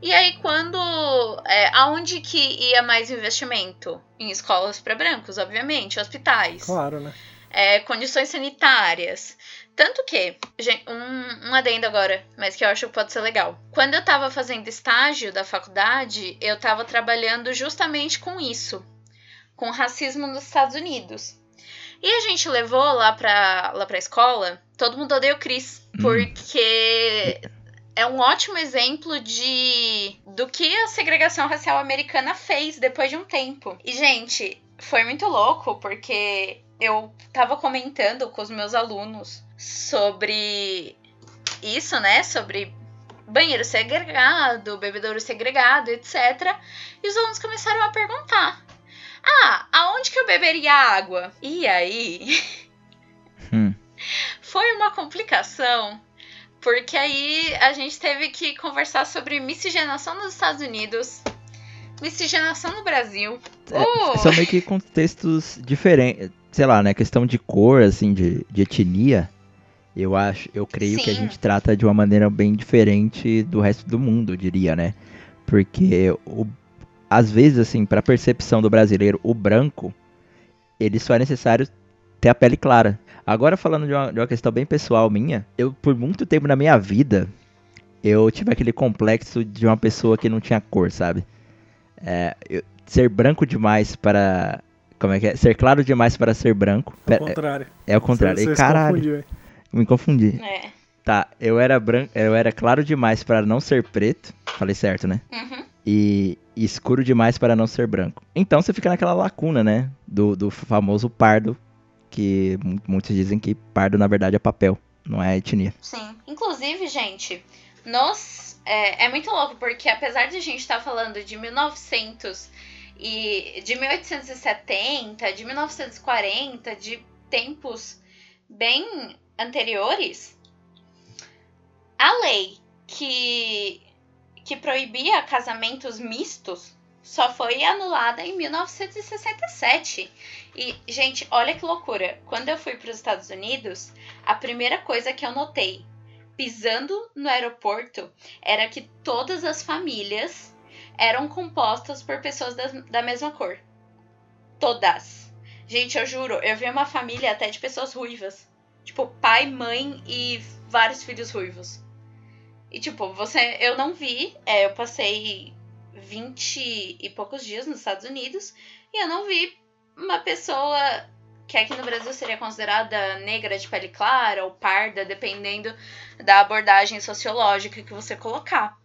E aí quando é, aonde que ia mais investimento? Em escolas para brancos obviamente hospitais. Claro, né? é, condições sanitárias. Tanto que gente, um, um adendo agora mas que eu acho que pode ser legal. Quando eu tava fazendo estágio da faculdade eu tava trabalhando justamente com isso com racismo nos Estados Unidos e a gente levou lá pra, lá pra escola, todo mundo odeia o Chris, Hum. porque é um ótimo exemplo de do que a segregação racial americana fez depois de um tempo. E, gente, foi muito louco, porque eu tava comentando com os meus alunos sobre isso, né? Sobre banheiro segregado, bebedouro segregado, etc. E os alunos começaram a perguntar. Beberia água? E aí, Hum. foi uma complicação, porque aí a gente teve que conversar sobre miscigenação nos Estados Unidos, miscigenação no Brasil. É, Uh! São meio que contextos diferentes. Sei lá, né? Questão de cor, assim, de, de etnia. Eu acho, eu creio que a Sim. gente trata de uma maneira bem diferente do resto do mundo, eu diria, né? Porque o, às vezes, assim, pra percepção do brasileiro, o branco, ele só é necessário ter a pele clara. Agora falando de uma, de uma questão bem pessoal minha, eu por muito tempo na minha vida, eu tive aquele complexo de uma pessoa que não tinha cor, sabe? É, eu- ser branco demais para. Como é que é? Ser claro demais para ser branco. Ao Pera- contrário. é o contrário. Você- E, você se caralho, confundiu, me confundi. É. Tá, eu era branco, eu era claro demais para não ser preto. Falei certo, né? Uhum. E escuro demais para não ser branco. Então você fica naquela lacuna, né? Do, do famoso pardo, que mu- muitos dizem que pardo na verdade é papel, não é etnia. Sim. Inclusive, gente. É, é muito louco, porque apesar de a gente estar falando de 1900 e de 1870, de 1940, de tempos bem anteriores, a lei que, que proibia casamentos mistos só foi anulada em 1967. E, gente, olha que loucura. Quando eu fui para os Estados Unidos, a primeira coisa que eu notei pisando no aeroporto era que todas as famílias eram compostas por pessoas da, da mesma cor. Todas. Gente, eu juro, eu vi uma família até de pessoas ruivas. Tipo, pai, mãe e vários filhos ruivos. E, tipo, você. Eu não vi. É, eu passei 20 e poucos dias nos Estados Unidos. E eu não vi uma pessoa que aqui no Brasil seria considerada negra de pele clara ou parda, dependendo da abordagem sociológica que você colocar.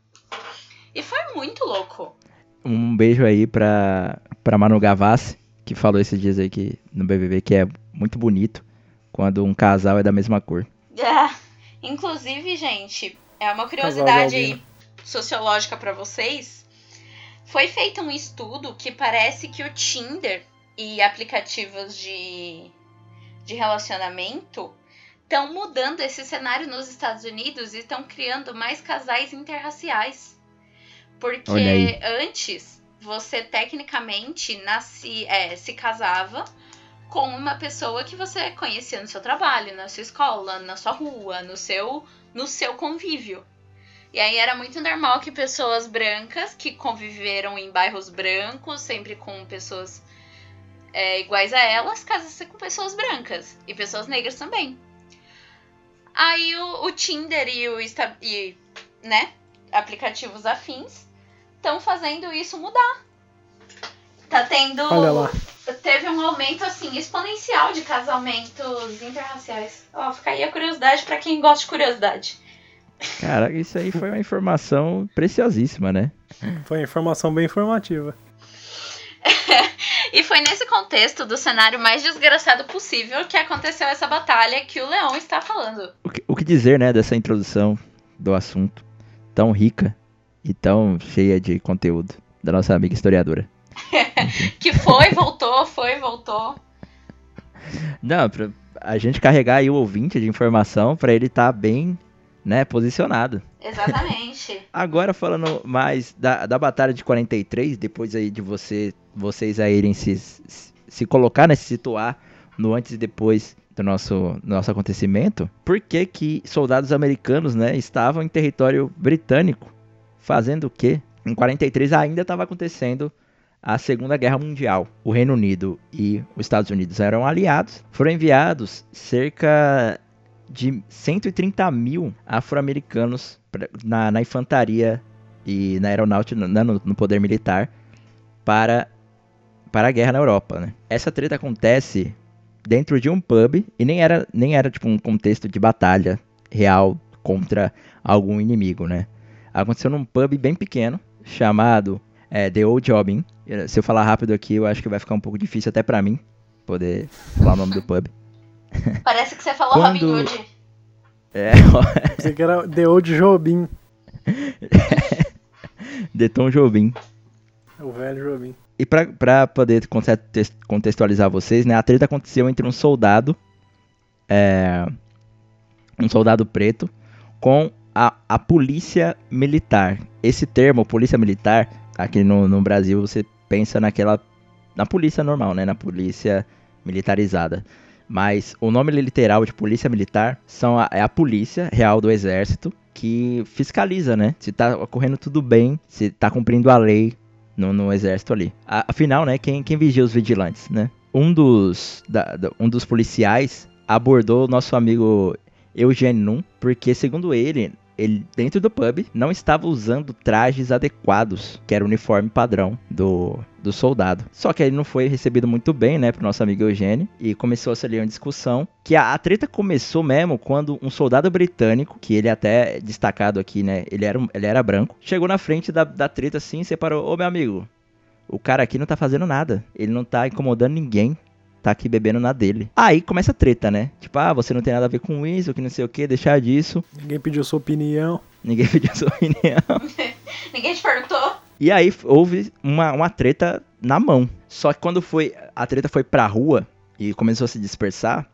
E foi muito louco. Um beijo aí pra, pra Manu Gavassi, que falou esses dias aí que, no BBB que é muito bonito quando um casal é da mesma cor. É. Inclusive, gente, é uma curiosidade sociológica para vocês. Foi feito um estudo que parece que o Tinder e aplicativos de, de relacionamento estão mudando esse cenário nos Estados Unidos e estão criando mais casais interraciais. Porque antes você tecnicamente nasci, é, se casava com uma pessoa que você conhecia no seu trabalho, na sua escola, na sua rua, no seu, no seu convívio. E aí era muito normal que pessoas brancas que conviveram em bairros brancos, sempre com pessoas é, iguais a elas, casassem com pessoas brancas e pessoas negras também. Aí o, o Tinder e o e, né, aplicativos afins estão fazendo isso mudar. Tá tendo. Olha lá. Teve um aumento assim exponencial de casamentos interraciais. Ó, fica aí a curiosidade para quem gosta de curiosidade. Cara, isso aí foi uma informação preciosíssima, né? Foi uma informação bem informativa. e foi nesse contexto do cenário mais desgraçado possível que aconteceu essa batalha que o Leão está falando. O que, o que dizer, né, dessa introdução do assunto tão rica e tão cheia de conteúdo da nossa amiga historiadora. que foi, voltou, foi, voltou. Não, pra a gente carregar aí o ouvinte de informação para ele estar tá bem né, posicionado. Exatamente. Agora falando mais da, da batalha de 43, depois aí de você, vocês aí irem se, se colocar, né, se situar no antes e depois do nosso, nosso acontecimento, por que que soldados americanos, né, estavam em território britânico fazendo o quê? Em 43 ainda estava acontecendo a Segunda Guerra Mundial. O Reino Unido e os Estados Unidos eram aliados. Foram enviados cerca de 130 mil afro-americanos na, na, infantaria e na aeronáutica, né, no, no, poder militar, para, para a guerra na Europa. Né? Essa treta acontece dentro de um pub e nem era, nem era tipo um contexto de batalha real contra algum inimigo, né? Aconteceu num pub bem pequeno chamado é, The Old Jobbing. Se eu falar rápido aqui, eu acho que vai ficar um pouco difícil até para mim poder falar o nome do pub. Parece que você falou Quando... Robin Hood. É. Você que era The Old Jobim. The Tom Jobim. O velho Jobim. E pra, pra poder contextualizar vocês, né? A treta aconteceu entre um soldado. É, um soldado preto com a, a polícia militar. Esse termo, polícia militar, aqui no, no Brasil você pensa naquela. Na polícia normal, né? Na polícia militarizada. Mas o nome literal de polícia militar são a, é a polícia real do exército que fiscaliza, né? Se tá ocorrendo tudo bem, se tá cumprindo a lei no, no exército ali. A, afinal, né? Quem, quem vigia os vigilantes, né? Um dos, da, da, um dos policiais abordou nosso amigo Eugênio Num, porque segundo ele, ele dentro do pub não estava usando trajes adequados, que era o uniforme padrão do, do soldado. Só que ele não foi recebido muito bem, né, pro nosso amigo Eugênio, e começou-se ali uma discussão, que a, a, treta começou mesmo quando um soldado britânico, que ele até é destacado aqui, né, ele era, ele era branco, chegou na frente da, da treta assim e separou, ô meu amigo, o cara aqui não tá fazendo nada, ele não tá incomodando ninguém, tá aqui bebendo na dele. Aí começa a treta, né? Tipo, ah, você não tem nada a ver com isso, que não sei o que, deixar disso. Ninguém pediu sua opinião. Ninguém pediu sua opinião. Ninguém te perguntou. E aí houve uma, uma treta na mão. Só que quando foi a treta foi pra rua e começou a se dispersar,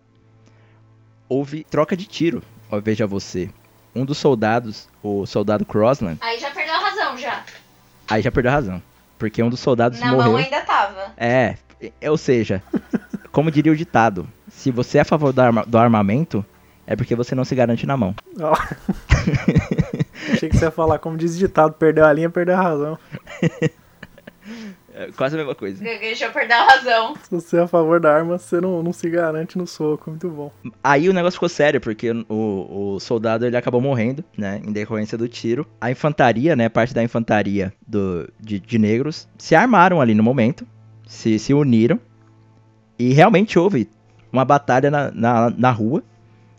houve troca de tiro. Ó, veja você. Um dos soldados, o soldado Crossland. Aí já perdeu a razão, já. Aí já perdeu a razão. Porque um dos soldados Na morreu. mão ainda tava. É, é, ou seja, como diria o ditado, se você é a favor do, arma- do armamento, é porque você não se garante na mão. Ó. Achei que você ia falar, como diz o ditado, perdeu a linha, perdeu a razão. É quase a mesma coisa. Deixa eu perder a razão. Se você é a favor da arma, você não, não se garante no soco. Muito bom. Aí o negócio ficou sério, porque o, o soldado ele acabou morrendo, né, em decorrência do tiro. A infantaria, né, parte da infantaria do, de, de negros, se armaram ali no momento, se, se uniram, e realmente houve uma batalha na, na, na rua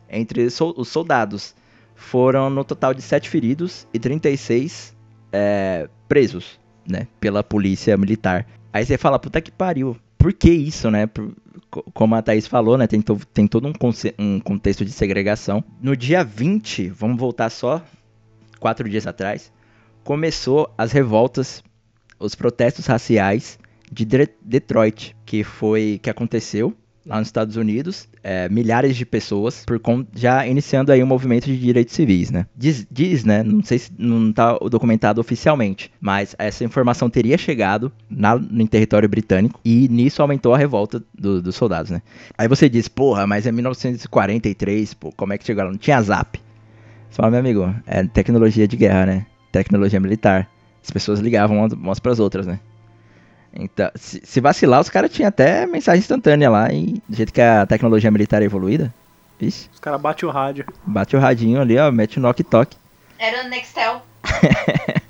entre os soldados. Foram no total de 7 feridos e 36 é, presos, né, pela polícia militar. Aí você fala, puta que pariu, por que isso, né? Por- co- como a Thaís falou, né? Tem, to- tem todo um, um contexto de segregação. No dia 20, vamos voltar só quatro dias atrás, começou as revoltas, os protestos raciais de Detroit, que foi que aconteceu lá nos Estados Unidos, é, milhares de pessoas, por já iniciando aí um movimento de direitos civis, né? Diz, diz, né? Não sei se não tá documentado oficialmente, mas essa informação teria chegado na, em território britânico e nisso aumentou a revolta do- dos soldados, né? Aí você diz, porra, mas é 1943, pô, como é que chegou lá? Não tinha zap. Você fala, meu amigo, é tecnologia de guerra, né? Tecnologia militar. As pessoas ligavam umas- umas pras outras, né? Então, se, se vacilar, os caras tinham até mensagem instantânea lá e do jeito que a tecnologia militar é evoluída, vixe, Os caras batem o rádio. bate o radinho ali, ó, mete o knock-toque. Era o Nextel.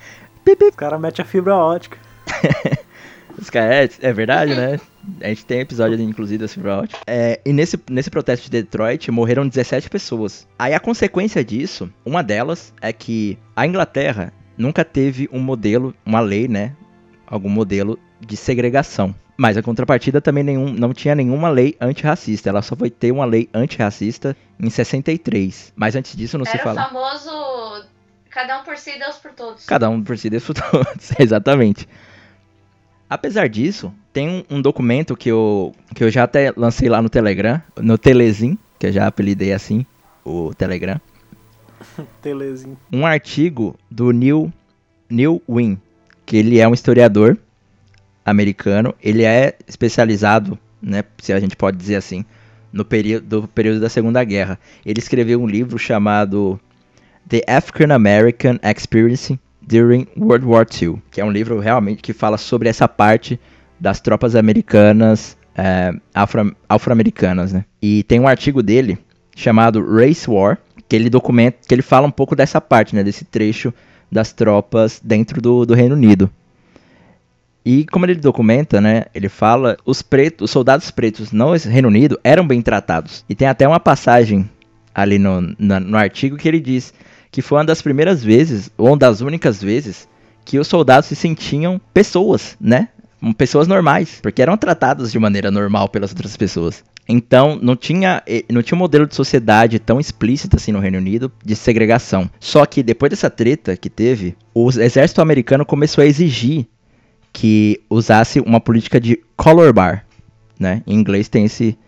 Os caras metem a fibra ótica. Os caras, é, é verdade, né? A gente tem episódio, ali, inclusive, da Fibra ótica. É, e nesse, nesse protesto de Detroit, morreram 17 pessoas. Aí a consequência disso, uma delas, é que a Inglaterra nunca teve um modelo, uma lei, né? Algum modelo de segregação. Mas a contrapartida também nenhum, não tinha nenhuma lei antirracista. Ela só foi ter uma lei antirracista em 63. Mas antes disso não se Era o fala. famoso cada um por si, Deus por todos. Cada um por si, Deus por todos. Exatamente. Apesar disso, tem um, um documento que eu, que eu já até lancei lá no Telegram, no Telezin, que eu já apelidei assim, o Telegram. Telezinho. Um artigo do Neil, Neil Wynn, que ele é um historiador americano. Ele é especializado, né, se a gente pode dizer assim, no período, do período da Segunda Guerra. Ele escreveu um livro chamado The African American Experience During World War II, que é um livro realmente que fala sobre essa parte das tropas americanas, é, afro- afro-americanas, né? E tem um artigo dele chamado Race War, que ele documenta, que ele fala um pouco dessa parte, né, desse trecho das tropas dentro do, do Reino Unido. E como ele documenta, né, ele fala, os pretos, os soldados pretos no Reino Unido eram bem tratados. E tem até uma passagem ali no, na- no artigo que ele diz que foi uma das primeiras vezes, ou uma das únicas vezes, que os soldados se sentiam pessoas, né? Pessoas normais, porque eram tratados de maneira normal pelas outras pessoas. Então, não tinha, não tinha um modelo de sociedade tão explícito assim no Reino Unido de segregação. Só que depois dessa treta que teve, o exército americano começou a exigir que usasse uma política de color bar, né? Em inglês tem esse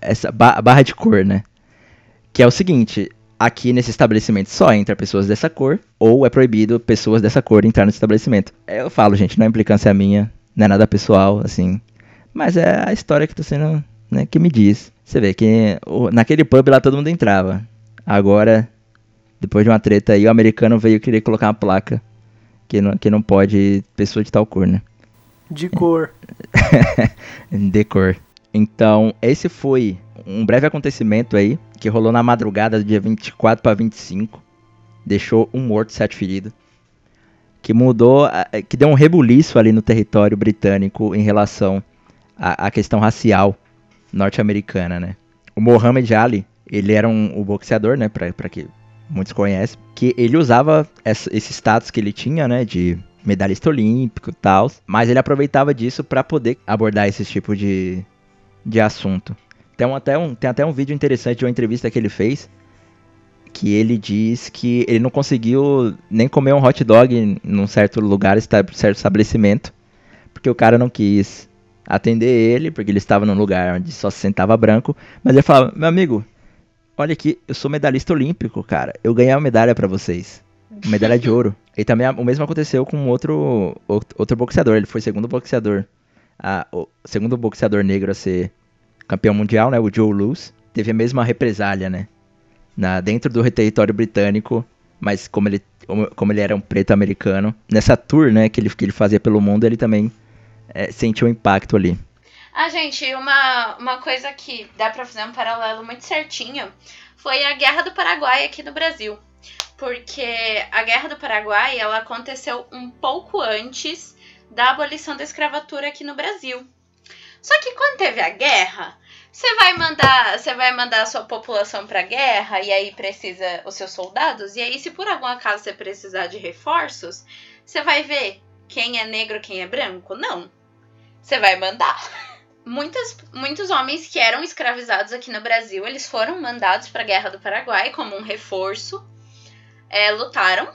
essa ba- barra de cor, né? Que é o seguinte, aqui nesse estabelecimento só entra pessoas dessa cor ou é proibido pessoas dessa cor entrar nesse estabelecimento. Eu falo, gente, não é implicância minha, não é nada pessoal, assim, mas é a história que tá sendo, né, que me diz. Você vê que naquele pub lá todo mundo entrava. Agora, depois de uma treta aí, o americano veio querer colocar uma placa que não, que não pode pessoa de tal cor, né? De cor. de cor. Então, esse foi um breve acontecimento aí que rolou na madrugada do dia 24 para 25. Deixou um morto, sete feridos. Que mudou, que deu um rebuliço ali no território britânico em relação à, à questão racial norte-americana, né? O Muhammad Ali, ele era um, o boxeador, né, pra, pra que muitos conhecem, que ele usava esse status que ele tinha, né, de medalhista olímpico e tal, mas ele aproveitava disso pra poder abordar esse tipo de, de assunto. Tem até, um, tem até um vídeo interessante de uma entrevista que ele fez, que ele diz que ele não conseguiu nem comer um hot dog num certo lugar, certo estabelecimento, porque o cara não quis atender ele, porque ele estava num lugar onde só se sentava branco, mas ele falava, meu amigo, olha aqui, eu sou medalhista olímpico, cara, eu ganhei uma medalha pra vocês. medalha de ouro. E também o mesmo aconteceu com outro, outro boxeador. Ele foi segundo boxeador, a- o segundo boxeador negro a ser campeão mundial, né? O Joe Louis. Teve a mesma represália, né? Na, dentro do território britânico, mas como ele, como- ele era um preto americano, nessa tour, né, que ele, que ele fazia pelo mundo, ele também é, sentiu o impacto ali. Ah, gente, uma, uma coisa que dá pra fazer um paralelo muito certinho foi a Guerra do Paraguai aqui no Brasil. Porque a Guerra do Paraguai, ela aconteceu um pouco antes da abolição da escravatura aqui no Brasil. Só que quando teve a guerra, você vai mandar, você vai mandar a sua população pra guerra e aí precisa os seus soldados, e aí se por algum acaso você precisar de reforços, você vai ver quem é negro, quem é branco? Não. Você vai mandar. Muitas, muitos homens que eram escravizados aqui no Brasil, eles foram mandados para a Guerra do Paraguai como um reforço, é, lutaram,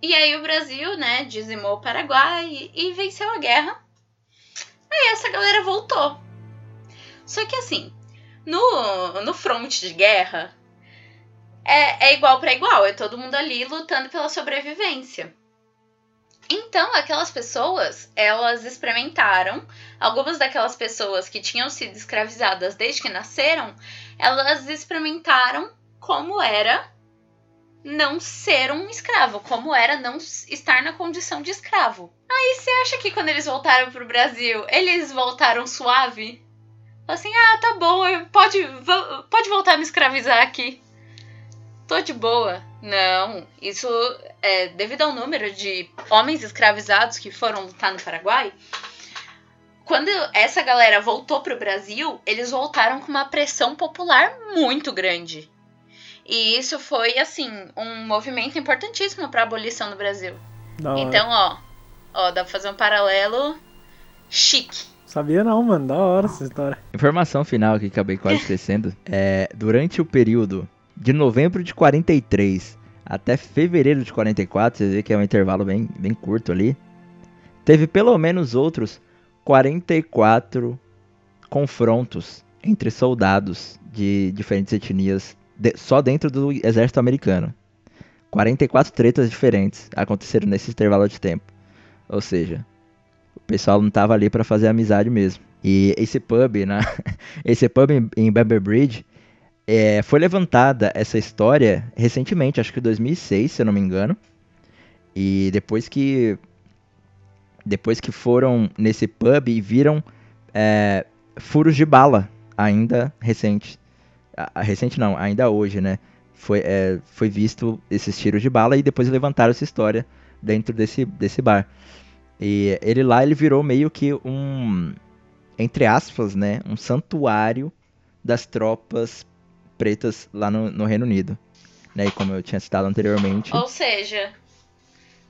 e aí o Brasil, né, dizimou o Paraguai e, e venceu a guerra. Aí essa galera voltou. Só que assim, no, no front de guerra, é, é igual para igual, é todo mundo ali lutando pela sobrevivência. Então, aquelas pessoas, elas experimentaram algumas daquelas pessoas que tinham sido escravizadas desde que nasceram, elas experimentaram como era não ser um escravo, como era não estar na condição de escravo. Aí você acha que quando eles voltaram pro Brasil, eles voltaram suave? Assim, ah, tá bom, pode, pode voltar a me escravizar aqui. Tô de boa. Não, isso é devido ao número de homens escravizados que foram lutar no Paraguai quando essa galera voltou pro Brasil, eles voltaram com uma pressão popular muito grande. E isso foi, assim, um movimento importantíssimo para a abolição no Brasil. Então, ó, ó, dá pra fazer um paralelo chique. Sabia não, mano. Da hora essa história. Informação final que acabei quase esquecendo. É, durante o período de novembro de 43 até fevereiro de 44, você vê que é um intervalo bem, bem curto ali, teve pelo menos outros 44 confrontos entre soldados de diferentes etnias de- só dentro do exército americano. 44 tretas diferentes aconteceram nesse intervalo de tempo. Ou seja, o pessoal não tava ali para fazer amizade mesmo. E esse pub, na, esse pub em, Bamber Bridge, é, foi levantada essa história recentemente, acho que em 2006, se eu não me engano. E depois que depois que foram nesse pub e viram é, furos de bala, ainda recente. Ah, recente não, ainda hoje, né? Foi, é, foi visto esses tiros de bala e depois levantaram essa história dentro desse, desse bar. E ele lá, ele virou meio que um, entre aspas, né? Um santuário das tropas pretas lá no, no Reino Unido. Né? E como eu tinha citado anteriormente. Ou seja,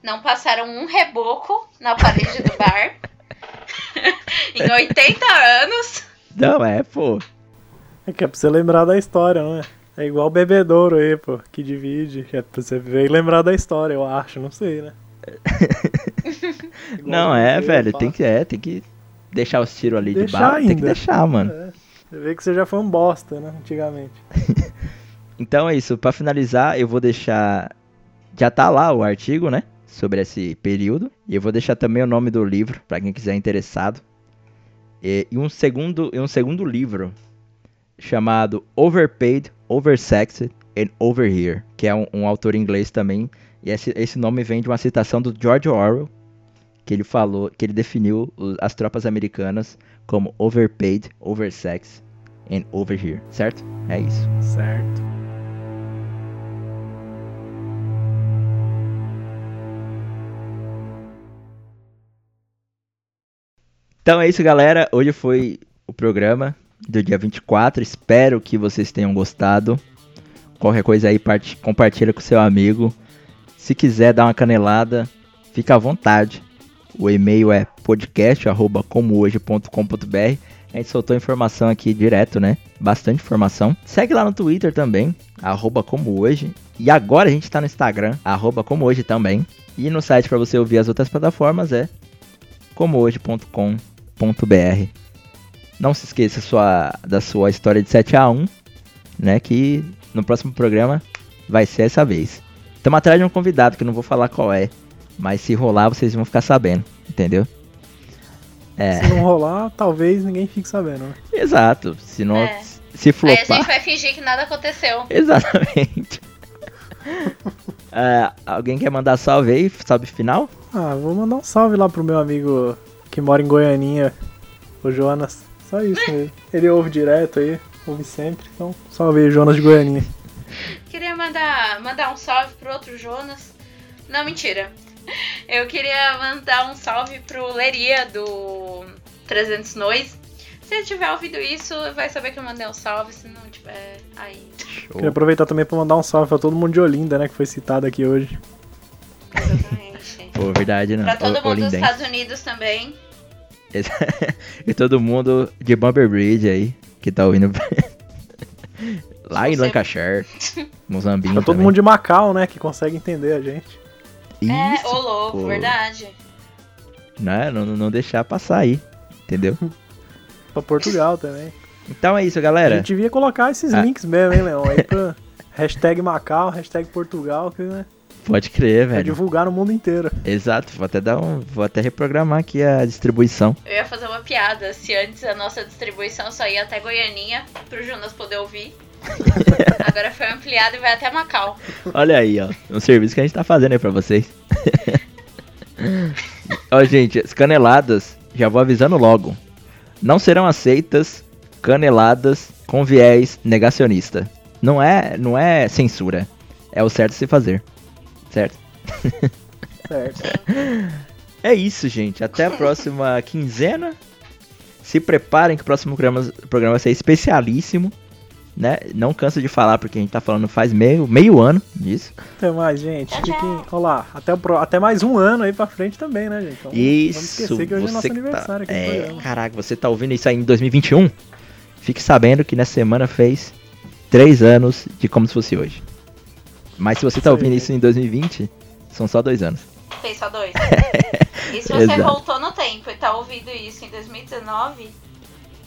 não passaram um reboco na parede do bar em 80 anos. Não, é, pô. É que é pra você lembrar da história, não é? É igual o bebedouro aí, pô, que divide. que É pra você ver e lembrar da história, eu acho, não sei, né? Não, é, velho. Tem que, é, tem que deixar os tiros ali de Deixar bala. Tem que deixar, mano. É. Você vê que você já foi um bosta, né? Antigamente. Então é isso, pra finalizar, eu vou deixar. Já tá lá o artigo, né? Sobre esse período. E eu vou deixar também o nome do livro, pra quem quiser interessado. E, e um, segundo, e um segundo livro chamado Overpaid, Oversexed and Over Here, que é um, um autor inglês também. E esse, esse nome vem de uma citação do George Orwell, que ele falou, que ele definiu as tropas americanas como overpaid, oversexed and over here, certo? É isso. Certo. Então é isso, galera. Hoje foi o programa do dia 24. Espero que vocês tenham gostado. Qualquer coisa aí, parte- compartilha com seu amigo. Se quiser dar uma canelada, fica à vontade. O e-mail é podcast@comohoje.com.br. A gente soltou informação aqui direto, né? Bastante informação. Segue lá no Twitter também, arroba. E agora a gente tá no Instagram, arroba também. E no site para você ouvir as outras plataformas é comohoje.com.br. Não se esqueça sua, da sua história de 7 a 1 né? Que no próximo programa vai ser essa vez. Estamos atrás de um convidado que não vou falar qual é. Mas se rolar, vocês vão ficar sabendo, entendeu? É, Se não rolar, talvez ninguém fique sabendo, né? exato. Se não. É. Se Aí a flopar. gente vai fingir que nada aconteceu. Exatamente. É, alguém quer mandar salve aí? Salve final? Ah, vou mandar um salve lá pro meu amigo que mora em Goianinha, o Jonas. Só isso mesmo. Ele ouve direto aí, ouve sempre. Então, salve aí, Jonas de Goianinha. Queria mandar, mandar um salve pro outro Jonas. Não, mentira. Eu queria mandar um salve pro Leria do 300 Nois. Se tiver ouvido isso, vai saber que eu mandei um salve. Se não tiver, aí. Queria aproveitar também pra mandar um salve pra todo mundo de Olinda, né? Que foi citado aqui hoje. Exatamente. Pô, verdade, não. pra todo O- mundo dos olindense. Estados Unidos também. e todo mundo de Bumper Bridge aí, que tá ouvindo. Lá em Lancashire, Mozambique. Pra todo também. mundo de Macau, né? Que consegue entender a gente. É, Isso, ô louco, pô. verdade. Né? Não, não deixar passar aí, entendeu? Pra Portugal também. Então é isso, A galera. gente devia colocar esses Ah. links mesmo, hein, Leão? Aí pra hashtag Macau, hashtag Portugal, que né, Pode crer, pra velho. divulgar no mundo inteiro. Exato, vou até dar um. Vou até reprogramar aqui a distribuição. Eu ia fazer uma piada. Se antes a nossa distribuição só ia até Goianinha, pro Jonas poder ouvir. Agora foi ampliado e vai até Macau. Olha aí, ó. Um serviço que a gente tá fazendo aí pra vocês. ó, gente, as caneladas, já vou avisando logo. Não serão aceitas caneladas com viés negacionista. Não é, não é censura. É o certo se fazer. Certo? Certo. É isso, gente. Até a próxima quinzena. Se preparem que o próximo programa, programa vai ser especialíssimo. Né? Não canso de falar porque a gente tá falando faz meio, meio ano disso. Até mais, gente. Tchau, tchau. Fiquem. Olá, até, o pro- até mais um ano aí pra frente também, né, gente? Então, Isso, Vamos esquecer que hoje é nosso tá- aniversário é, caraca, você tá ouvindo isso aí em 2021? Fique sabendo que nessa semana fez três anos de como se fosse hoje. Mas se você tá ouvindo isso em 2020, são só dois anos. Fez só dois. E se você Exato. voltou no tempo e tá ouvindo isso em 2019,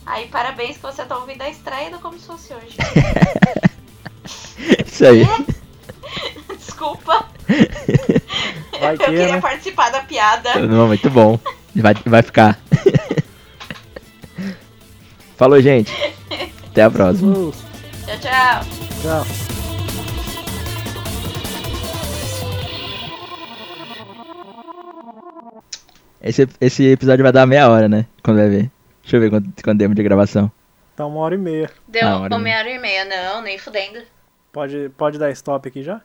aí parabéns que você tá ouvindo a estreia do Como Se Fosse Hoje. Isso aí. Desculpa, Vai eu que, queria né? participar da piada. Não, muito bom. Vai, vai ficar. Falou, gente. Até a próxima. Uh, Tchau, tchau. tchau. Esse, esse episódio vai dar meia hora, né? Quando vai ver. Deixa eu ver quanto, quanto tempo de gravação. Tá uma hora e meia. Deu Ah, hora e uma hora e meia. Não, nem fudendo. Pode, pode dar stop aqui já?